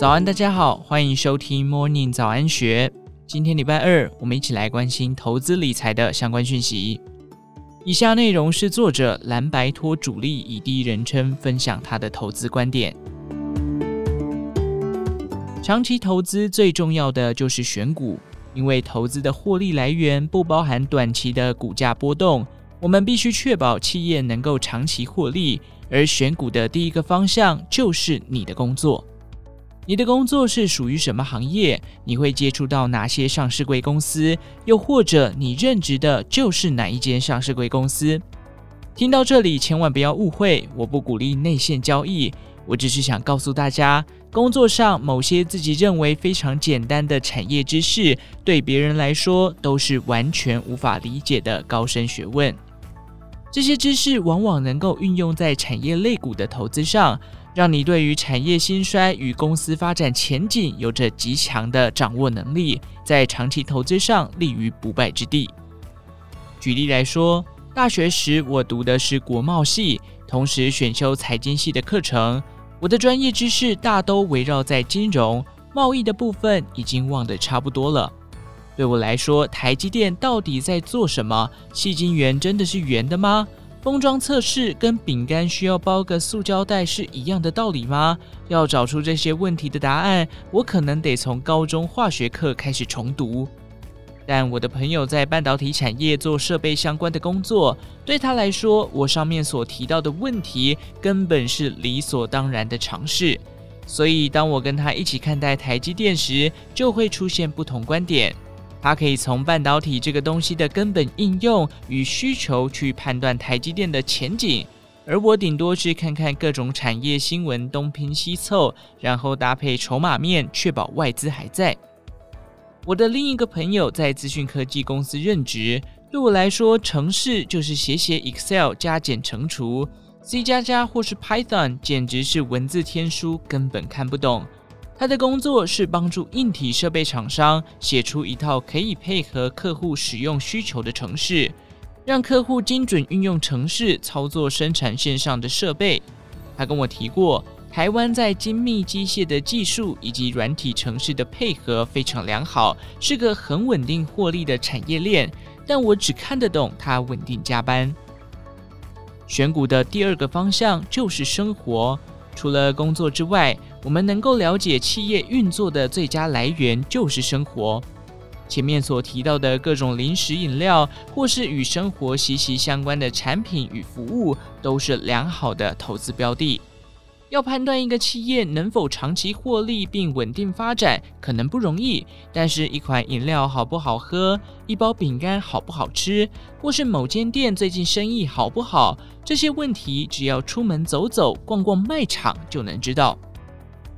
早安，大家好，欢迎收听 Morning 早安学。今天礼拜二，我们一起来关心投资理财的相关讯息。以下内容是作者蓝白托主力以第一人称分享他的投资观点。长期投资最重要的就是选股，因为投资的获利来源不包含短期的股价波动，我们必须确保企业能够长期获利。而选股的第一个方向就是你的工作。你的工作是属于什么行业？你会接触到哪些上市贵公司？又或者你任职的就是哪一间上市贵公司？听到这里，千万不要误会，我不鼓励内线交易，我只是想告诉大家，工作上某些自己认为非常简单的产业知识，对别人来说都是完全无法理解的高深学问。这些知识往往能够运用在产业类股的投资上。让你对于产业兴衰与公司发展前景有着极强的掌握能力，在长期投资上立于不败之地。举例来说，大学时我读的是国贸系，同时选修财经系的课程，我的专业知识大都围绕在金融、贸易的部分，已经忘得差不多了。对我来说，台积电到底在做什么？细晶圆真的是圆的吗？封装测试跟饼干需要包个塑胶袋是一样的道理吗？要找出这些问题的答案，我可能得从高中化学课开始重读。但我的朋友在半导体产业做设备相关的工作，对他来说，我上面所提到的问题根本是理所当然的常识。所以，当我跟他一起看待台积电时，就会出现不同观点。他可以从半导体这个东西的根本应用与需求去判断台积电的前景，而我顶多是看看各种产业新闻东拼西凑，然后搭配筹码面，确保外资还在。我的另一个朋友在资讯科技公司任职，对我来说，程式就是写写 Excel 加减乘除，C 加加或是 Python 简直是文字天书，根本看不懂。他的工作是帮助硬体设备厂商写出一套可以配合客户使用需求的程式，让客户精准运用程式操作生产线上的设备。他跟我提过，台湾在精密机械的技术以及软体程式的配合非常良好，是个很稳定获利的产业链。但我只看得懂他稳定加班。选股的第二个方向就是生活。除了工作之外，我们能够了解企业运作的最佳来源就是生活。前面所提到的各种零食饮料，或是与生活息息相关的产品与服务，都是良好的投资标的。要判断一个企业能否长期获利并稳定发展，可能不容易。但是，一款饮料好不好喝，一包饼干好不好吃，或是某间店最近生意好不好，这些问题只要出门走走、逛逛卖场就能知道。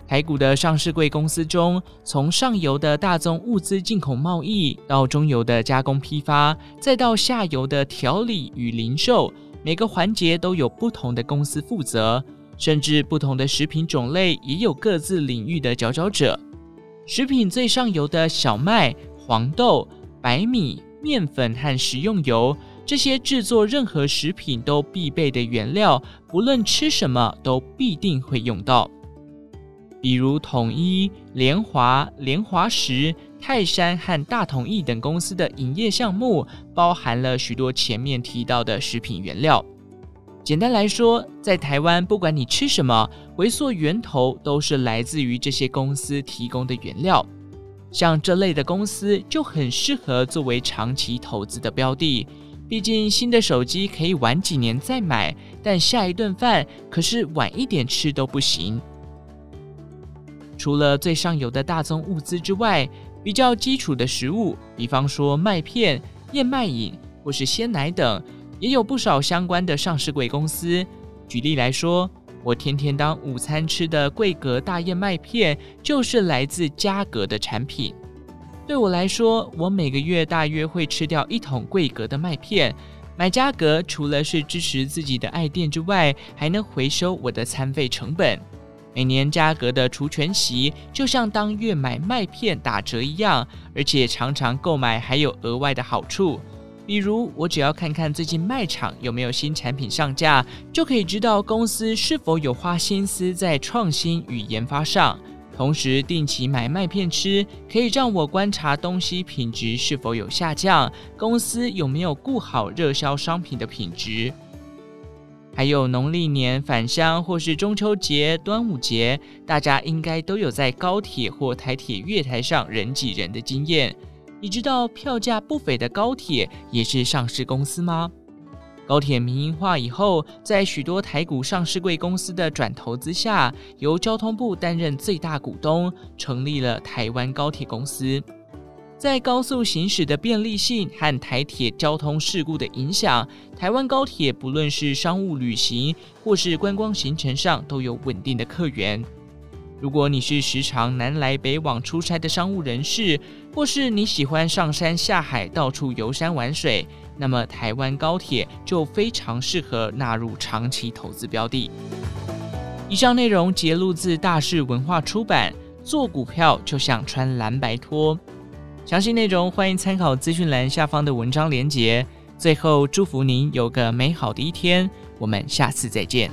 台股的上市柜公司中，从上游的大宗物资进口贸易，到中游的加工批发，再到下游的调理与零售，每个环节都有不同的公司负责。甚至不同的食品种类也有各自领域的佼佼者。食品最上游的小麦、黄豆、白米、面粉和食用油，这些制作任何食品都必备的原料，不论吃什么都必定会用到。比如统一、联华、联华食、泰山和大统益等公司的营业项目，包含了许多前面提到的食品原料。简单来说，在台湾，不管你吃什么，回溯源头都是来自于这些公司提供的原料。像这类的公司就很适合作为长期投资的标的。毕竟新的手机可以晚几年再买，但下一顿饭可是晚一点吃都不行。除了最上游的大宗物资之外，比较基础的食物，比方说麦片、燕麦饮或是鲜奶等。也有不少相关的上市贵公司。举例来说，我天天当午餐吃的桂格大燕麦片，就是来自嘉格的产品。对我来说，我每个月大约会吃掉一桶桂格的麦片。买嘉格除了是支持自己的爱店之外，还能回收我的餐费成本。每年嘉格的除权席就像当月买麦片打折一样，而且常常购买还有额外的好处。比如，我只要看看最近卖场有没有新产品上架，就可以知道公司是否有花心思在创新与研发上。同时定期买麦片吃，可以让我观察东西品质是否有下降，公司有没有顾好热销商品的品质。还有农历年返乡或是中秋节、端午节，大家应该都有在高铁或台铁月台上人挤人的经验。你知道票价不菲的高铁也是上市公司吗？高铁民营化以后，在许多台股上市贵公司的转投资下，由交通部担任最大股东，成立了台湾高铁公司。在高速行驶的便利性和台铁交通事故的影响，台湾高铁不论是商务旅行或是观光行程上都有稳定的客源。如果你是时常南来北往出差的商务人士，或是你喜欢上山下海到处游山玩水，那么台湾高铁就非常适合纳入长期投资标的。以上内容节录自大是文化出版，做股票就像穿蓝白拖。详细内容欢迎参考资讯栏下方的文章连结。最后，祝福您有个美好的一天，我们下次再见。